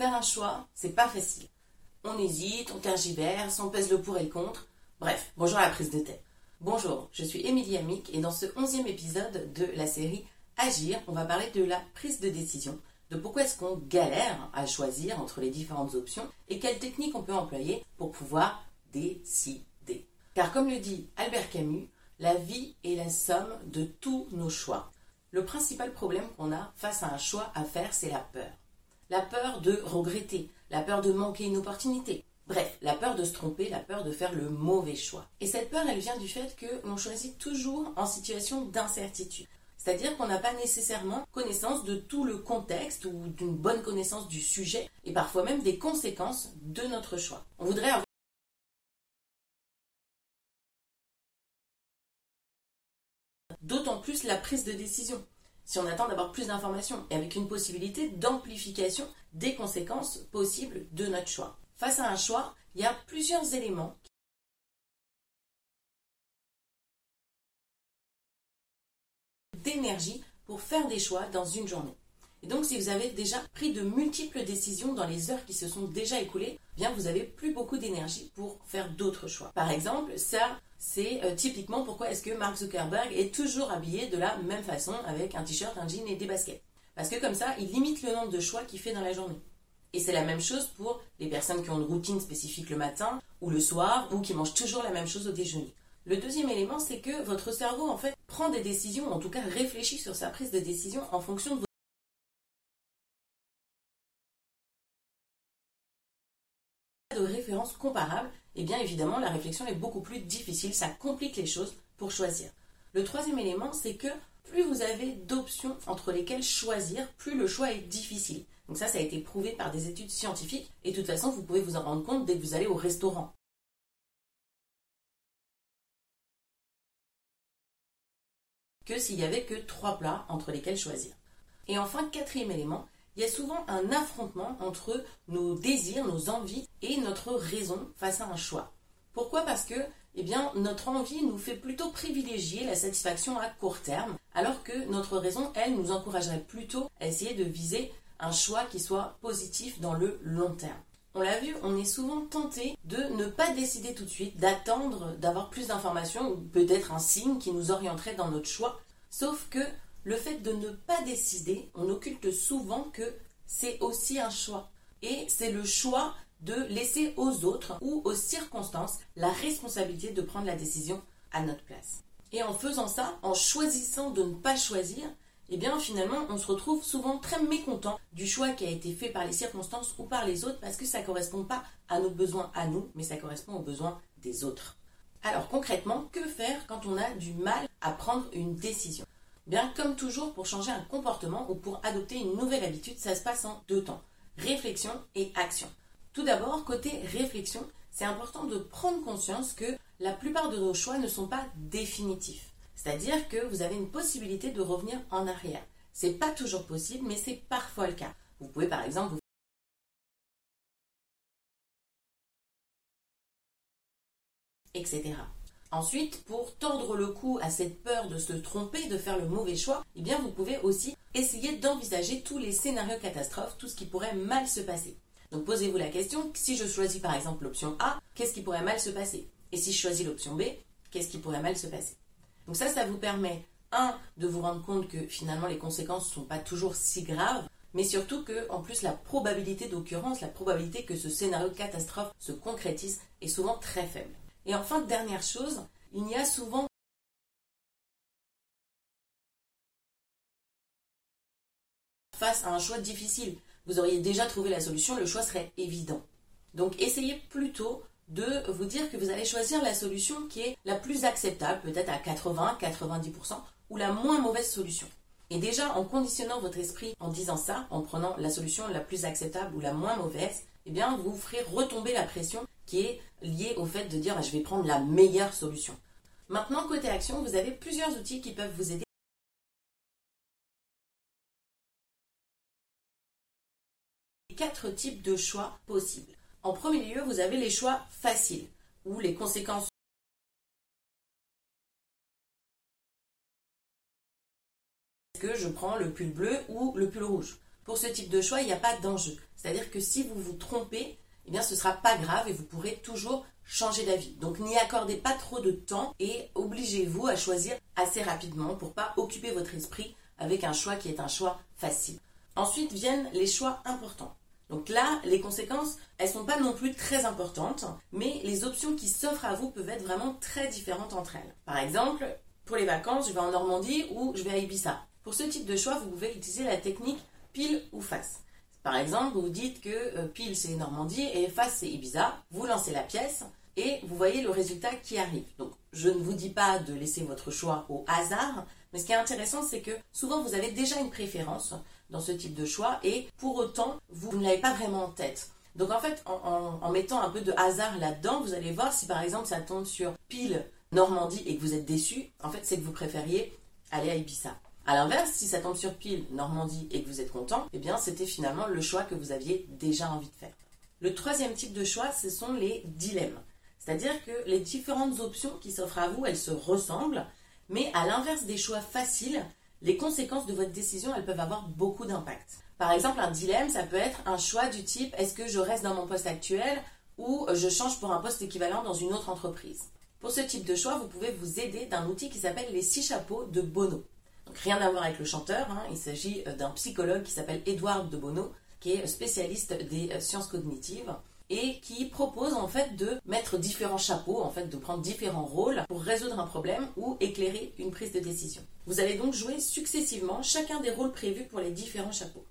Faire un choix, c'est pas facile. On hésite, on tergiverse, on pèse le pour et le contre. Bref, bonjour à la prise de tête. Bonjour, je suis Émilie Amic et dans ce onzième épisode de la série Agir, on va parler de la prise de décision, de pourquoi est-ce qu'on galère à choisir entre les différentes options et quelles techniques on peut employer pour pouvoir décider. Car comme le dit Albert Camus, la vie est la somme de tous nos choix. Le principal problème qu'on a face à un choix à faire, c'est la peur la peur de regretter, la peur de manquer une opportunité. Bref, la peur de se tromper, la peur de faire le mauvais choix. Et cette peur, elle vient du fait que l'on choisit toujours en situation d'incertitude. C'est-à-dire qu'on n'a pas nécessairement connaissance de tout le contexte ou d'une bonne connaissance du sujet et parfois même des conséquences de notre choix. On voudrait avoir d'autant plus la prise de décision si on attend d'avoir plus d'informations et avec une possibilité d'amplification des conséquences possibles de notre choix. Face à un choix, il y a plusieurs éléments d'énergie pour faire des choix dans une journée. Et donc, si vous avez déjà pris de multiples décisions dans les heures qui se sont déjà écoulées, vous n'avez plus beaucoup d'énergie pour faire d'autres choix. Par exemple, ça, c'est euh, typiquement pourquoi est-ce que Mark Zuckerberg est toujours habillé de la même façon avec un t-shirt, un jean et des baskets. Parce que comme ça, il limite le nombre de choix qu'il fait dans la journée. Et c'est la même chose pour les personnes qui ont une routine spécifique le matin ou le soir ou qui mangent toujours la même chose au déjeuner. Le deuxième élément, c'est que votre cerveau, en fait, prend des décisions, en tout cas réfléchit sur sa prise de décision en fonction de références comparables, et eh bien évidemment la réflexion est beaucoup plus difficile, ça complique les choses pour choisir. Le troisième élément, c'est que plus vous avez d'options entre lesquelles choisir, plus le choix est difficile. Donc ça, ça a été prouvé par des études scientifiques, et de toute façon, vous pouvez vous en rendre compte dès que vous allez au restaurant. Que s'il n'y avait que trois plats entre lesquels choisir. Et enfin, quatrième élément, il y a souvent un affrontement entre nos désirs, nos envies et notre raison face à un choix. Pourquoi? Parce que eh bien, notre envie nous fait plutôt privilégier la satisfaction à court terme, alors que notre raison, elle, nous encouragerait plutôt à essayer de viser un choix qui soit positif dans le long terme. On l'a vu, on est souvent tenté de ne pas décider tout de suite, d'attendre d'avoir plus d'informations ou peut-être un signe qui nous orienterait dans notre choix. Sauf que le fait de ne pas décider, on occulte souvent que c'est aussi un choix. Et c'est le choix de laisser aux autres ou aux circonstances la responsabilité de prendre la décision à notre place. Et en faisant ça, en choisissant de ne pas choisir, eh bien finalement on se retrouve souvent très mécontent du choix qui a été fait par les circonstances ou par les autres parce que ça ne correspond pas à nos besoins à nous, mais ça correspond aux besoins des autres. Alors concrètement, que faire quand on a du mal à prendre une décision? Bien, comme toujours, pour changer un comportement ou pour adopter une nouvelle habitude, ça se passe en deux temps réflexion et action. Tout d'abord, côté réflexion, c'est important de prendre conscience que la plupart de nos choix ne sont pas définitifs. C'est-à-dire que vous avez une possibilité de revenir en arrière. C'est pas toujours possible, mais c'est parfois le cas. Vous pouvez par exemple vous etc. Ensuite, pour tordre le cou à cette peur de se tromper, de faire le mauvais choix, eh bien vous pouvez aussi essayer d'envisager tous les scénarios catastrophes, tout ce qui pourrait mal se passer. Donc posez-vous la question, si je choisis par exemple l'option A, qu'est-ce qui pourrait mal se passer? Et si je choisis l'option B, qu'est-ce qui pourrait mal se passer? Donc ça, ça vous permet, un, de vous rendre compte que finalement les conséquences ne sont pas toujours si graves, mais surtout que, en plus, la probabilité d'occurrence, la probabilité que ce scénario catastrophe se concrétise est souvent très faible. Et enfin, dernière chose, il y a souvent face à un choix difficile. Vous auriez déjà trouvé la solution, le choix serait évident. Donc essayez plutôt de vous dire que vous allez choisir la solution qui est la plus acceptable, peut-être à 80-90%, ou la moins mauvaise solution. Et déjà, en conditionnant votre esprit en disant ça, en prenant la solution la plus acceptable ou la moins mauvaise, eh vous ferez retomber la pression qui est liée au fait de dire ah, je vais prendre la meilleure solution. Maintenant, côté action, vous avez plusieurs outils qui peuvent vous aider. Quatre types de choix possibles. En premier lieu, vous avez les choix faciles, où les conséquences que je prends le pull bleu ou le pull rouge? Pour ce type de choix, il n'y a pas d'enjeu. C'est-à-dire que si vous vous trompez, eh bien ce sera pas grave et vous pourrez toujours changer d'avis. Donc n'y accordez pas trop de temps et obligez-vous à choisir assez rapidement pour pas occuper votre esprit avec un choix qui est un choix facile. Ensuite viennent les choix importants. Donc là, les conséquences, elles sont pas non plus très importantes, mais les options qui s'offrent à vous peuvent être vraiment très différentes entre elles. Par exemple, pour les vacances, je vais en Normandie ou je vais à Ibiza. Pour ce type de choix, vous pouvez utiliser la technique pile ou face. Par exemple, vous dites que euh, pile c'est Normandie et face c'est Ibiza. Vous lancez la pièce et vous voyez le résultat qui arrive. Donc, je ne vous dis pas de laisser votre choix au hasard, mais ce qui est intéressant, c'est que souvent vous avez déjà une préférence dans ce type de choix et pour autant, vous ne l'avez pas vraiment en tête. Donc en fait, en, mettant un peu de hasard là-dedans, vous allez voir si par exemple ça tombe sur pile Normandie et que vous êtes déçu, en fait c'est que vous préfériez aller à Ibiza. A l'inverse, si ça tombe sur pile Normandie et que vous êtes content, eh bien c'était finalement le choix que vous aviez déjà envie de faire. Le troisième type de choix, ce sont les dilemmes. C'est-à-dire que les différentes options qui s'offrent à vous, elles se ressemblent, mais à l'inverse des choix faciles, les conséquences de votre décision, elles peuvent avoir beaucoup d'impact. Par exemple, un dilemme, ça peut être un choix du type est-ce que je reste dans mon poste actuel ou je change pour un poste équivalent dans une autre entreprise? Pour ce type de choix, vous pouvez vous aider d'un outil qui s'appelle les six chapeaux de Bono rien à voir avec le chanteur, hein. il s'agit euh, d'un psychologue qui s'appelle Edouard de Bono, qui est spécialiste des euh, sciences cognitives et qui propose en fait de mettre différents chapeaux, en fait de prendre différents rôles pour résoudre un problème ou éclairer une prise de décision. Vous allez donc jouer successivement chacun des rôles prévus pour les différents chapeaux.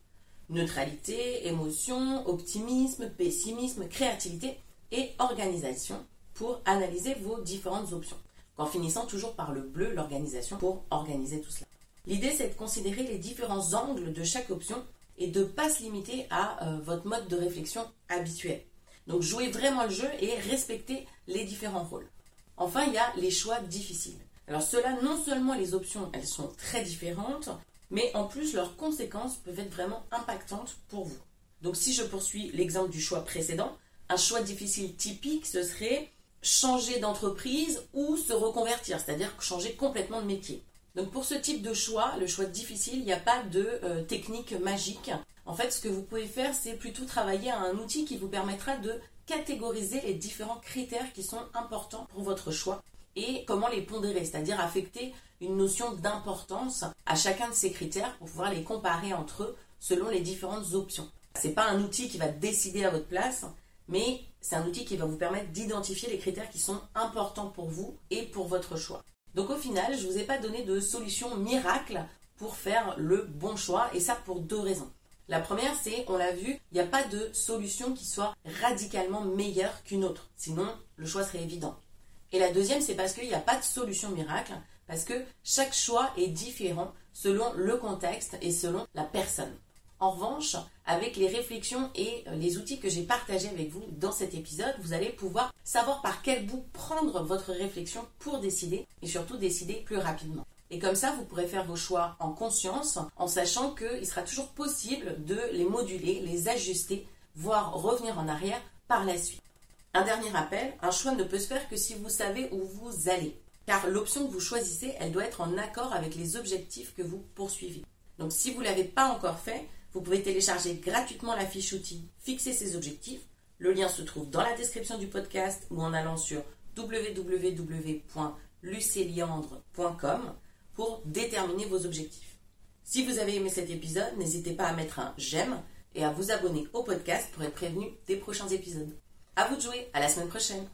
Neutralité, émotion, optimisme, pessimisme, créativité et organisation pour analyser vos différentes options, en finissant toujours par le bleu, l'organisation, pour organiser tout cela. L'idée, c'est de considérer les différents angles de chaque option et de ne pas se limiter à euh, votre mode de réflexion habituel. Donc jouez vraiment le jeu et respectez les différents rôles. Enfin, il y a les choix difficiles. Alors cela, non seulement les options, elles sont très différentes, mais en plus leurs conséquences peuvent être vraiment impactantes pour vous. Donc si je poursuis l'exemple du choix précédent, un choix difficile typique, ce serait changer d'entreprise ou se reconvertir, c'est-à-dire changer complètement de métier. Donc pour ce type de choix, le choix difficile, il n'y a pas de euh, technique magique. En fait, ce que vous pouvez faire, c'est plutôt travailler à un outil qui vous permettra de catégoriser les différents critères qui sont importants pour votre choix et comment les pondérer, c'est-à-dire affecter une notion d'importance à chacun de ces critères pour pouvoir les comparer entre eux selon les différentes options. Ce n'est pas un outil qui va décider à votre place, mais c'est un outil qui va vous permettre d'identifier les critères qui sont importants pour vous et pour votre choix. Donc au final, je ne vous ai pas donné de solution miracle pour faire le bon choix, et ça pour deux raisons. La première, c'est, on l'a vu, il n'y a pas de solution qui soit radicalement meilleure qu'une autre, sinon le choix serait évident. Et la deuxième, c'est parce qu'il n'y a pas de solution miracle, parce que chaque choix est différent selon le contexte et selon la personne. En revanche, avec les réflexions et euh, les outils que j'ai partagés avec vous dans cet épisode, vous allez pouvoir savoir par quel bout prendre votre réflexion pour décider et surtout décider plus rapidement. Et comme ça, vous pourrez faire vos choix en conscience, en sachant qu'il sera toujours possible de les moduler, les ajuster, voire revenir en arrière par la suite. Un dernier rappel, un choix ne peut se faire que si vous savez où vous allez. Car l'option que vous choisissez, elle doit être en accord avec les objectifs que vous poursuivez. Donc si vous ne l'avez pas encore fait, vous pouvez télécharger gratuitement la fiche outil Fixer ses objectifs. Le lien se trouve dans la description du podcast ou en allant sur www.luceliandre.com pour déterminer vos objectifs. Si vous avez aimé cet épisode, n'hésitez pas à mettre un j'aime et à vous abonner au podcast pour être prévenu des prochains épisodes. À vous de jouer, à la semaine prochaine.